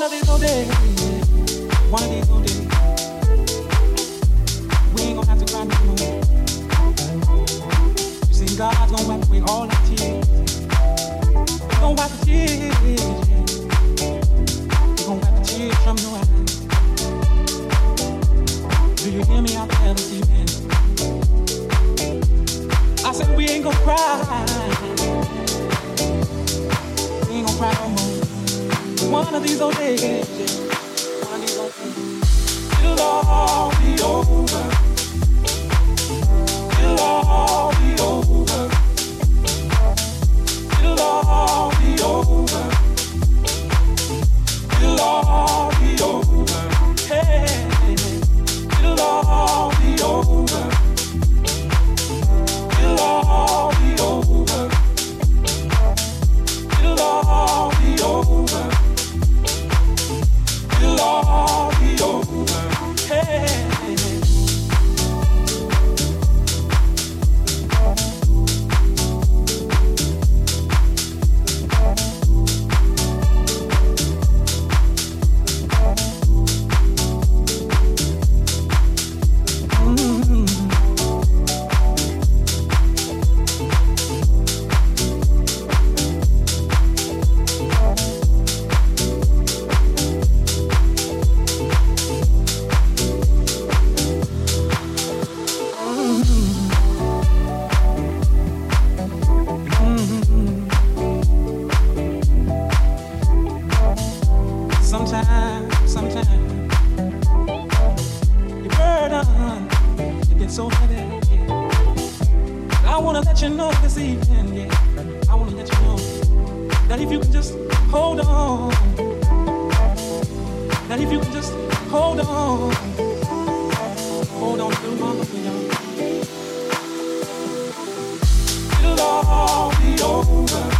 One of these old days, one of these days, we ain't gonna have to cry no more. You see, God's gonna wipe away all tears. Wipe the tears, gonna the tears from. Do you hear me? I said we ain't gonna cry. We ain't gonna cry no more days, one of these old days, it'll all be over. It'll all be over. It'll all be over. Wanna let you know this evening, yeah. I wanna let you know that if you can just hold on, that if you can just hold on, hold on to my love, It'll all be over.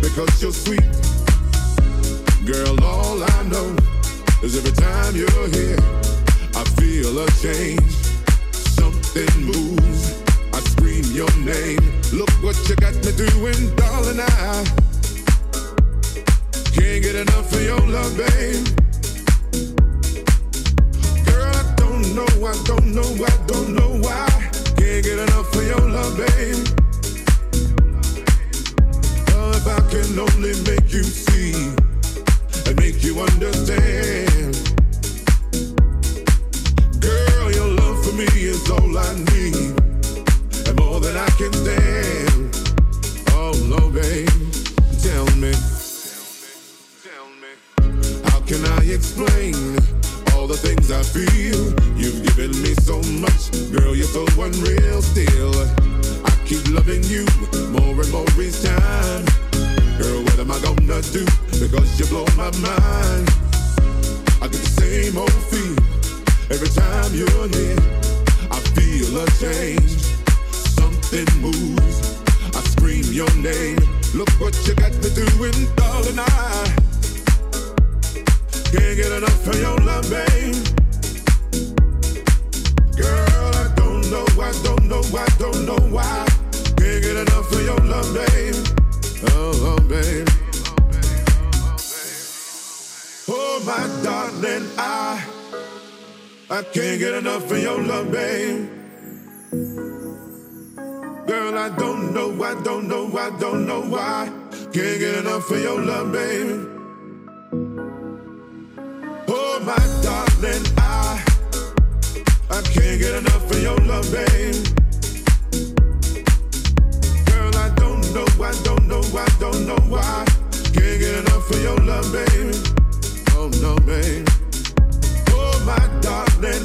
because you're sweet? Girl, all I know is every time you're here, I feel a change. Something moves. I scream your name. Look what you got me doing, darling. I can't get enough of your love, babe. Girl, I don't know, I don't know, I don't know why. Can't get enough of your love, babe. Can only make you see and make you understand. Girl, your love for me is all I need, and more than I can stand. Oh, no, babe, tell me. How can I explain all the things I feel? You've given me so much, girl, you're so unreal still. I keep loving you more and more each time. What am I gonna do? Because you blow my mind. I get the same old feel every time you're near. I feel a change, something moves. I scream your name. Look what you got me doing, darling. I can't get enough of your love, babe. Girl, I don't know, I don't know, I don't know why. Can't get enough of your love, babe. Oh, oh. Oh, my darling, I I can't get enough of your love, babe. Girl, I don't know, I don't know, I don't know why. Can't get enough of your love, babe. Oh, my darling, I I can't get enough of your love, babe. I don't know, don't know why. Can't get enough of your love, babe. Oh no, babe. Oh, my darling,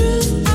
I